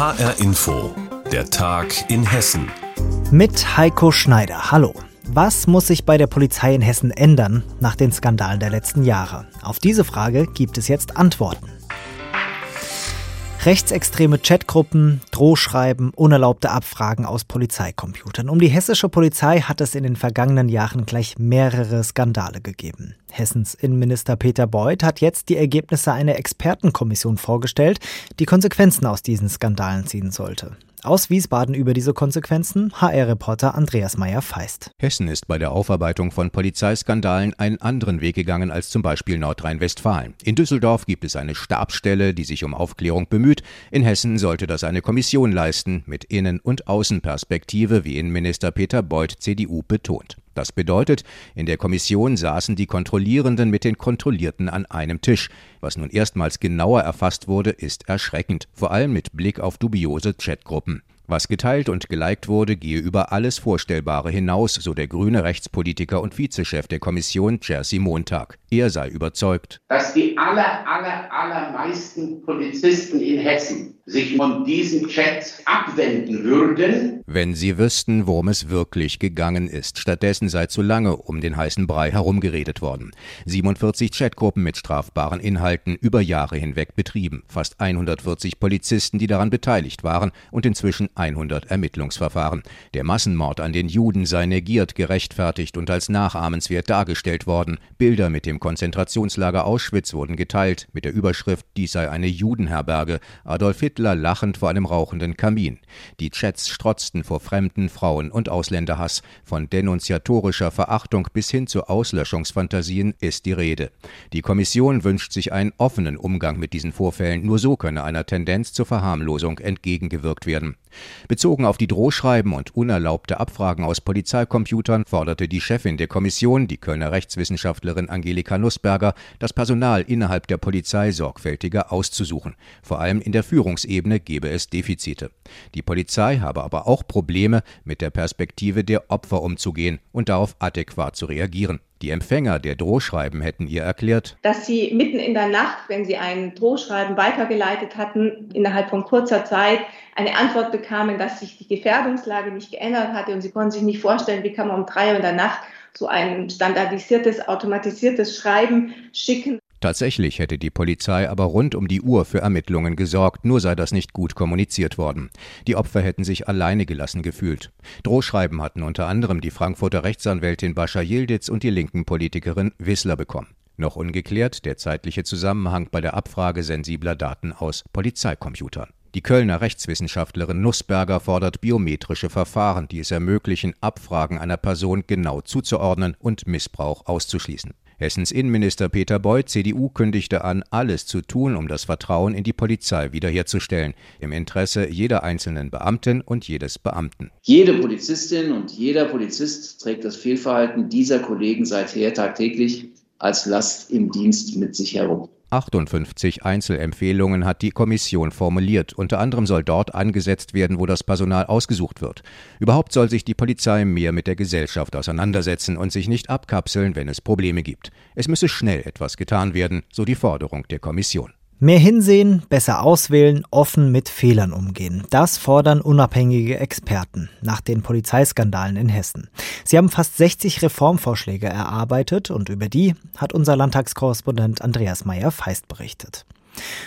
HR Info, der Tag in Hessen. Mit Heiko Schneider. Hallo. Was muss sich bei der Polizei in Hessen ändern nach den Skandalen der letzten Jahre? Auf diese Frage gibt es jetzt Antworten. Rechtsextreme Chatgruppen, Drohschreiben, unerlaubte Abfragen aus Polizeicomputern. Um die hessische Polizei hat es in den vergangenen Jahren gleich mehrere Skandale gegeben. Hessens Innenminister Peter Beuth hat jetzt die Ergebnisse einer Expertenkommission vorgestellt, die Konsequenzen aus diesen Skandalen ziehen sollte. Aus Wiesbaden über diese Konsequenzen HR-Reporter Andreas Meyer-Feist. Hessen ist bei der Aufarbeitung von Polizeiskandalen einen anderen Weg gegangen als zum Beispiel Nordrhein-Westfalen. In Düsseldorf gibt es eine Stabsstelle, die sich um Aufklärung bemüht. In Hessen sollte das eine Kommission leisten, mit Innen- und Außenperspektive, wie Innenminister Peter Beuth CDU betont. Das bedeutet, in der Kommission saßen die Kontrollierenden mit den Kontrollierten an einem Tisch. Was nun erstmals genauer erfasst wurde, ist erschreckend, vor allem mit Blick auf dubiose Chatgruppen. Was geteilt und geliked wurde, gehe über alles Vorstellbare hinaus, so der grüne Rechtspolitiker und Vizechef der Kommission Jerzy Montag. Er sei überzeugt, dass die aller, aller, allermeisten Polizisten in Hessen sich von diesem Chat abwenden würden, wenn sie wüssten, worum es wirklich gegangen ist. Stattdessen sei zu lange um den heißen Brei herumgeredet worden. 47 Chatgruppen mit strafbaren Inhalten über Jahre hinweg betrieben, fast 140 Polizisten, die daran beteiligt waren und inzwischen 100 Ermittlungsverfahren. Der Massenmord an den Juden sei negiert, gerechtfertigt und als nachahmenswert dargestellt worden. Bilder mit dem Konzentrationslager Auschwitz wurden geteilt, mit der Überschrift Dies sei eine Judenherberge. Adolf Hitler lachend vor einem rauchenden Kamin. Die Chats strotzten vor Fremden, Frauen und Ausländerhass. Von denunziatorischer Verachtung bis hin zu Auslöschungsfantasien ist die Rede. Die Kommission wünscht sich einen offenen Umgang mit diesen Vorfällen. Nur so könne einer Tendenz zur Verharmlosung entgegengewirkt werden. Bezogen auf die Drohschreiben und unerlaubte Abfragen aus Polizeicomputern forderte die Chefin der Kommission, die Kölner Rechtswissenschaftlerin Angelika Nussberger, das Personal innerhalb der Polizei sorgfältiger auszusuchen. Vor allem in der Führungsebene gebe es Defizite. Die Polizei habe aber auch Probleme, mit der Perspektive der Opfer umzugehen und darauf adäquat zu reagieren. Die Empfänger der Drohschreiben hätten ihr erklärt, dass sie mitten in der Nacht, wenn sie ein Drohschreiben weitergeleitet hatten, innerhalb von kurzer Zeit eine Antwort bekamen, dass sich die Gefährdungslage nicht geändert hatte und sie konnten sich nicht vorstellen, wie kann man um drei Uhr in der Nacht so ein standardisiertes, automatisiertes Schreiben schicken. Tatsächlich hätte die Polizei aber rund um die Uhr für Ermittlungen gesorgt, nur sei das nicht gut kommuniziert worden. Die Opfer hätten sich alleine gelassen gefühlt. Drohschreiben hatten unter anderem die Frankfurter Rechtsanwältin Bascha Yildiz und die linken Politikerin Wissler bekommen. Noch ungeklärt der zeitliche Zusammenhang bei der Abfrage sensibler Daten aus Polizeicomputern. Die Kölner Rechtswissenschaftlerin Nussberger fordert biometrische Verfahren, die es ermöglichen, Abfragen einer Person genau zuzuordnen und Missbrauch auszuschließen. Hessens Innenminister Peter Beuth, CDU, kündigte an, alles zu tun, um das Vertrauen in die Polizei wiederherzustellen, im Interesse jeder einzelnen Beamtin und jedes Beamten. Jede Polizistin und jeder Polizist trägt das Fehlverhalten dieser Kollegen seither tagtäglich als Last im Dienst mit sich herum. 58 Einzelempfehlungen hat die Kommission formuliert. Unter anderem soll dort angesetzt werden, wo das Personal ausgesucht wird. Überhaupt soll sich die Polizei mehr mit der Gesellschaft auseinandersetzen und sich nicht abkapseln, wenn es Probleme gibt. Es müsse schnell etwas getan werden, so die Forderung der Kommission. Mehr hinsehen, besser auswählen, offen mit Fehlern umgehen. Das fordern unabhängige Experten nach den Polizeiskandalen in Hessen. Sie haben fast 60 Reformvorschläge erarbeitet und über die hat unser Landtagskorrespondent Andreas Meyer-Feist berichtet.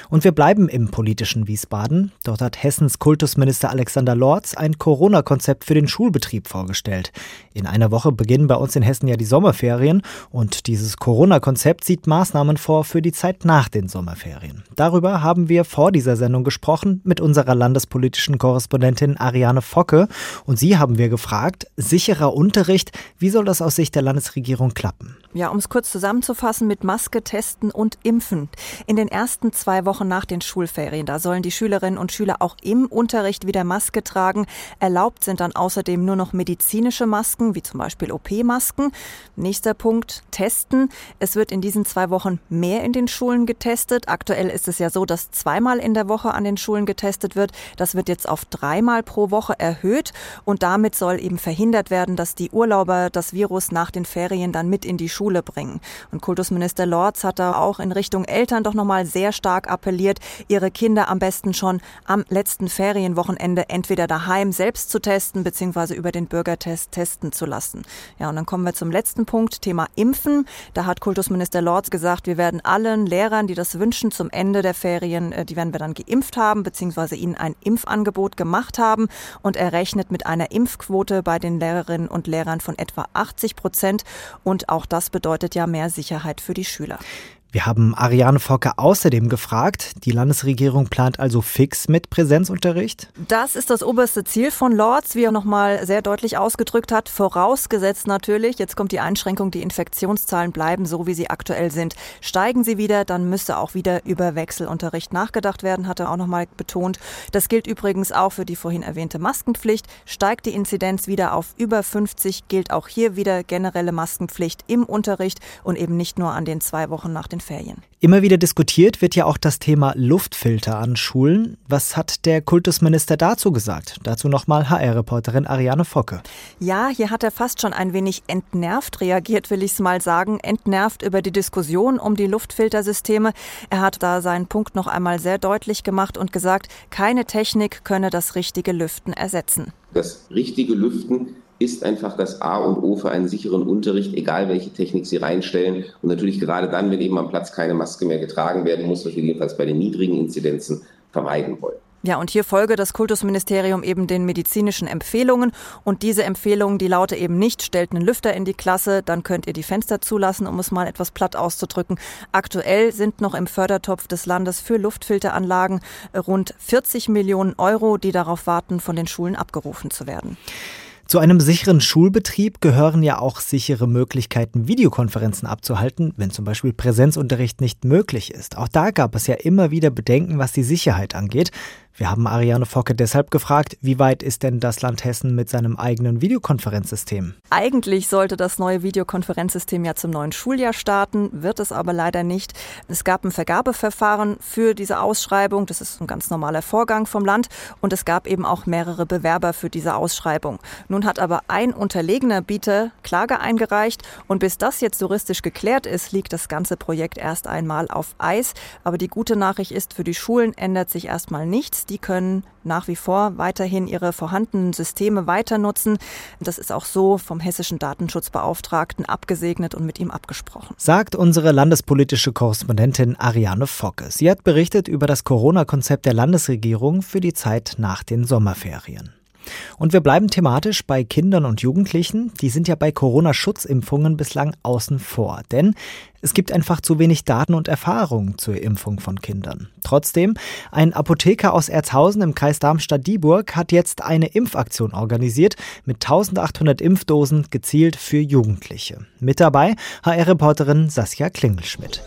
Und wir bleiben im politischen Wiesbaden. Dort hat Hessens Kultusminister Alexander Lorz ein Corona-Konzept für den Schulbetrieb vorgestellt. In einer Woche beginnen bei uns in Hessen ja die Sommerferien und dieses Corona-Konzept sieht Maßnahmen vor für die Zeit nach den Sommerferien. Darüber haben wir vor dieser Sendung gesprochen mit unserer landespolitischen Korrespondentin Ariane Focke und sie haben wir gefragt, sicherer Unterricht, wie soll das aus Sicht der Landesregierung klappen? Ja, um es kurz zusammenzufassen, mit Maske, Testen und Impfen. In den ersten zwei Wochen nach den Schulferien, da sollen die Schülerinnen und Schüler auch im Unterricht wieder Maske tragen. Erlaubt sind dann außerdem nur noch medizinische Masken, wie zum Beispiel OP-Masken. Nächster Punkt, Testen. Es wird in diesen zwei Wochen mehr in den Schulen getestet. Aktuell ist es ja so, dass zweimal in der Woche an den Schulen getestet wird. Das wird jetzt auf dreimal pro Woche erhöht und damit soll eben verhindert werden, dass die Urlauber das Virus nach den Ferien dann mit in die Schule bringen. Und Kultusminister Lorz hat da auch in Richtung Eltern doch nochmal sehr stark appelliert, ihre Kinder am besten schon am letzten Ferienwochenende entweder daheim selbst zu testen bzw. über den Bürgertest testen zu lassen. Ja, und dann kommen wir zum letzten Punkt, Thema Impfen. Da hat Kultusminister Lorz gesagt, wir werden allen Lehrern, die das wünschen, zum Ende der Ferien, äh, die werden wir dann geimpft haben bzw. ihnen ein Impfangebot gemacht haben. Und er rechnet mit einer Impfquote bei den Lehrerinnen und Lehrern von etwa 80 Prozent. Und auch das bedeutet ja mehr Sicherheit für die Schüler. Wir haben Ariane Focke außerdem gefragt, die Landesregierung plant also fix mit Präsenzunterricht? Das ist das oberste Ziel von Lords, wie er nochmal sehr deutlich ausgedrückt hat, vorausgesetzt natürlich, jetzt kommt die Einschränkung, die Infektionszahlen bleiben so, wie sie aktuell sind. Steigen sie wieder, dann müsste auch wieder über Wechselunterricht nachgedacht werden, hat er auch nochmal betont. Das gilt übrigens auch für die vorhin erwähnte Maskenpflicht. Steigt die Inzidenz wieder auf über 50, gilt auch hier wieder generelle Maskenpflicht im Unterricht und eben nicht nur an den zwei Wochen nach den Ferien. Immer wieder diskutiert wird ja auch das Thema Luftfilter an Schulen. Was hat der Kultusminister dazu gesagt? Dazu nochmal HR-Reporterin Ariane Focke. Ja, hier hat er fast schon ein wenig entnervt reagiert, will ich es mal sagen. Entnervt über die Diskussion um die Luftfiltersysteme. Er hat da seinen Punkt noch einmal sehr deutlich gemacht und gesagt, keine Technik könne das richtige Lüften ersetzen. Das richtige Lüften ist einfach das A und O für einen sicheren Unterricht, egal welche Technik Sie reinstellen. Und natürlich gerade dann, wenn eben am Platz keine Maske mehr getragen werden muss, was wir jedenfalls bei den niedrigen Inzidenzen vermeiden wollen. Ja, und hier folge das Kultusministerium eben den medizinischen Empfehlungen. Und diese Empfehlungen, die laute eben nicht, stellt einen Lüfter in die Klasse, dann könnt ihr die Fenster zulassen, um es mal etwas platt auszudrücken. Aktuell sind noch im Fördertopf des Landes für Luftfilteranlagen rund 40 Millionen Euro, die darauf warten, von den Schulen abgerufen zu werden. Zu einem sicheren Schulbetrieb gehören ja auch sichere Möglichkeiten, Videokonferenzen abzuhalten, wenn zum Beispiel Präsenzunterricht nicht möglich ist. Auch da gab es ja immer wieder Bedenken, was die Sicherheit angeht. Wir haben Ariane Focke deshalb gefragt, wie weit ist denn das Land Hessen mit seinem eigenen Videokonferenzsystem? Eigentlich sollte das neue Videokonferenzsystem ja zum neuen Schuljahr starten, wird es aber leider nicht. Es gab ein Vergabeverfahren für diese Ausschreibung, das ist ein ganz normaler Vorgang vom Land und es gab eben auch mehrere Bewerber für diese Ausschreibung. Nun hat aber ein unterlegener Bieter Klage eingereicht und bis das jetzt juristisch geklärt ist, liegt das ganze Projekt erst einmal auf Eis. Aber die gute Nachricht ist, für die Schulen ändert sich erstmal nichts die können nach wie vor weiterhin ihre vorhandenen Systeme weiter nutzen. Das ist auch so vom hessischen Datenschutzbeauftragten abgesegnet und mit ihm abgesprochen. Sagt unsere landespolitische Korrespondentin Ariane Focke. Sie hat berichtet über das Corona-Konzept der Landesregierung für die Zeit nach den Sommerferien. Und wir bleiben thematisch bei Kindern und Jugendlichen. Die sind ja bei Corona-Schutzimpfungen bislang außen vor, denn es gibt einfach zu wenig Daten und Erfahrungen zur Impfung von Kindern. Trotzdem, ein Apotheker aus Erzhausen im Kreis Darmstadt-Dieburg hat jetzt eine Impfaktion organisiert mit 1800 Impfdosen gezielt für Jugendliche. Mit dabei HR-Reporterin Saskia Klingelschmidt.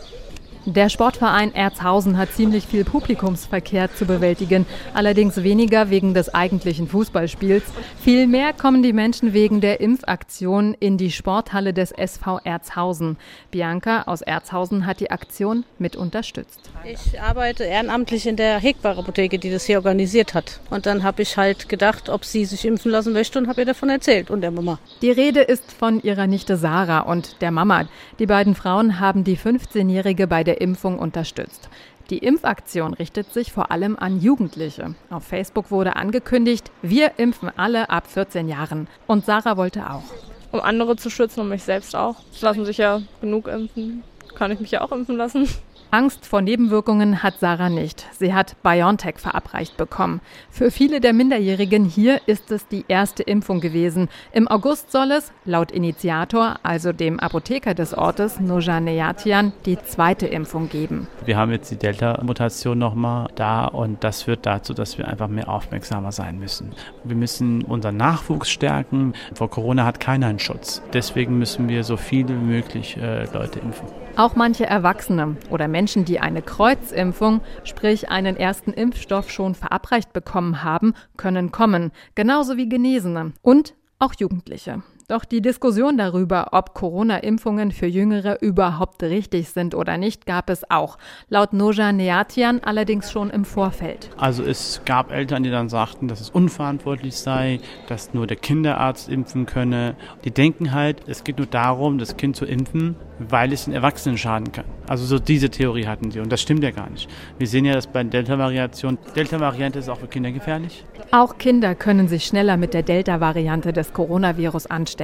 Der Sportverein Erzhausen hat ziemlich viel Publikumsverkehr zu bewältigen, allerdings weniger wegen des eigentlichen Fußballspiels. Vielmehr kommen die Menschen wegen der Impfaktion in die Sporthalle des SV Erzhausen. Bianca aus Erzhausen hat die Aktion mit unterstützt. Ich arbeite ehrenamtlich in der Hegbar-Apotheke, die das hier organisiert hat. Und dann habe ich halt gedacht, ob sie sich impfen lassen möchte und habe ihr davon erzählt und der Mama. Die Rede ist von ihrer Nichte Sarah und der Mama. Die beiden Frauen haben die 15-Jährige bei der Impfung unterstützt. Die Impfaktion richtet sich vor allem an Jugendliche. Auf Facebook wurde angekündigt, wir impfen alle ab 14 Jahren. Und Sarah wollte auch. Um andere zu schützen und mich selbst auch. Es lassen sich ja genug impfen. Kann ich mich ja auch impfen lassen. Angst vor Nebenwirkungen hat Sarah nicht. Sie hat BioNTech verabreicht bekommen. Für viele der Minderjährigen hier ist es die erste Impfung gewesen. Im August soll es, laut Initiator, also dem Apotheker des Ortes, Nojan Neyatian, die zweite Impfung geben. Wir haben jetzt die Delta-Mutation nochmal da und das führt dazu, dass wir einfach mehr aufmerksamer sein müssen. Wir müssen unseren Nachwuchs stärken. Vor Corona hat keiner einen Schutz. Deswegen müssen wir so viele wie möglich äh, Leute impfen. Auch manche Erwachsene oder Menschen, die eine Kreuzimpfung, sprich einen ersten Impfstoff schon verabreicht bekommen haben, können kommen, genauso wie Genesene und auch Jugendliche. Doch die Diskussion darüber, ob Corona-Impfungen für Jüngere überhaupt richtig sind oder nicht, gab es auch. Laut Noja Neatian allerdings schon im Vorfeld. Also es gab Eltern, die dann sagten, dass es unverantwortlich sei, dass nur der Kinderarzt impfen könne. Die denken halt, es geht nur darum, das Kind zu impfen, weil es den Erwachsenen schaden kann. Also so diese Theorie hatten sie und das stimmt ja gar nicht. Wir sehen ja, dass bei Delta-Variation, Delta-Variante ist auch für Kinder gefährlich. Auch Kinder können sich schneller mit der Delta-Variante des Coronavirus anstecken.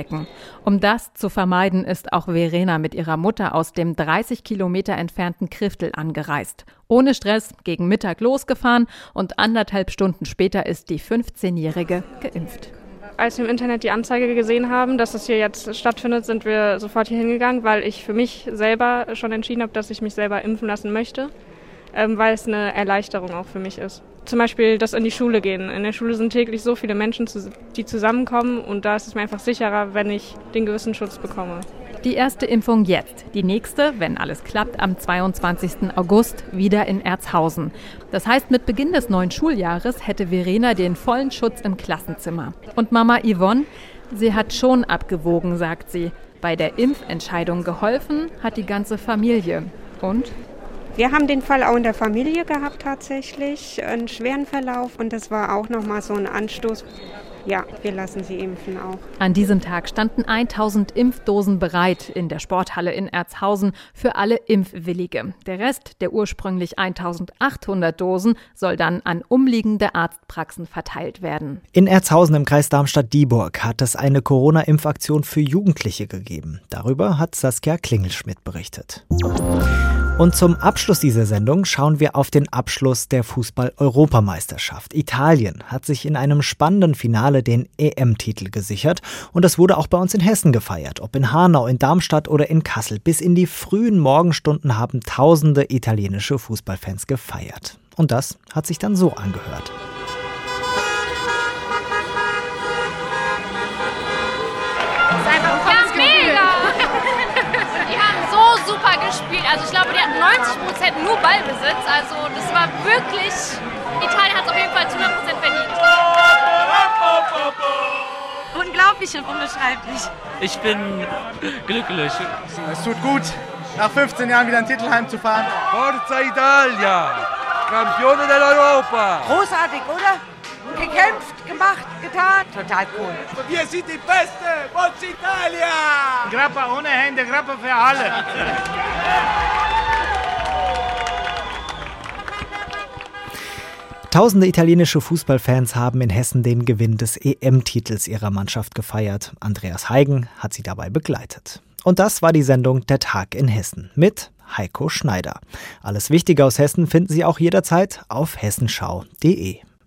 Um das zu vermeiden, ist auch Verena mit ihrer Mutter aus dem 30 Kilometer entfernten Kriftel angereist. Ohne Stress gegen Mittag losgefahren und anderthalb Stunden später ist die 15-Jährige geimpft als wir im Internet die Anzeige gesehen haben, dass es hier jetzt stattfindet, sind wir sofort hier hingegangen, weil ich für mich selber schon entschieden habe, dass ich mich selber impfen lassen möchte, ähm, weil es eine Erleichterung auch für mich ist. Zum Beispiel das in die Schule gehen. In der Schule sind täglich so viele Menschen, die zusammenkommen und da ist es mir einfach sicherer, wenn ich den gewissen Schutz bekomme. Die erste Impfung jetzt. Die nächste, wenn alles klappt, am 22. August wieder in Erzhausen. Das heißt, mit Beginn des neuen Schuljahres hätte Verena den vollen Schutz im Klassenzimmer. Und Mama Yvonne, sie hat schon abgewogen, sagt sie. Bei der Impfentscheidung geholfen hat die ganze Familie. Und? Wir haben den Fall auch in der Familie gehabt tatsächlich, einen schweren Verlauf und das war auch nochmal so ein Anstoß. Ja, wir lassen sie impfen auch. An diesem Tag standen 1000 Impfdosen bereit in der Sporthalle in Erzhausen für alle Impfwillige. Der Rest der ursprünglich 1800 Dosen soll dann an umliegende Arztpraxen verteilt werden. In Erzhausen im Kreis Darmstadt-Dieburg hat es eine Corona-Impfaktion für Jugendliche gegeben. Darüber hat Saskia Klingelschmidt berichtet. Und zum Abschluss dieser Sendung schauen wir auf den Abschluss der Fußball-Europameisterschaft. Italien hat sich in einem spannenden Finale den EM-Titel gesichert und das wurde auch bei uns in Hessen gefeiert. Ob in Hanau, in Darmstadt oder in Kassel. Bis in die frühen Morgenstunden haben tausende italienische Fußballfans gefeiert. Und das hat sich dann so angehört. Also ich glaube, die hatten 90 Prozent nur Ballbesitz. Also das war wirklich, Italien hat es auf jeden Fall zu 100 Prozent verdient. Unglaublich und unbeschreiblich. Ich bin glücklich. Es tut gut, nach 15 Jahren wieder einen Titel heimzufahren. Forza Italia, Campione dell'Europa. Großartig, oder? gekämpft, gemacht, getan. Total cool. Wir sind die Beste! Forza Italia! Grappa ohne Hände, Grappa für alle. Tausende italienische Fußballfans haben in Hessen den Gewinn des EM-Titels ihrer Mannschaft gefeiert. Andreas Heigen hat sie dabei begleitet. Und das war die Sendung Der Tag in Hessen mit Heiko Schneider. Alles Wichtige aus Hessen finden Sie auch jederzeit auf hessenschau.de.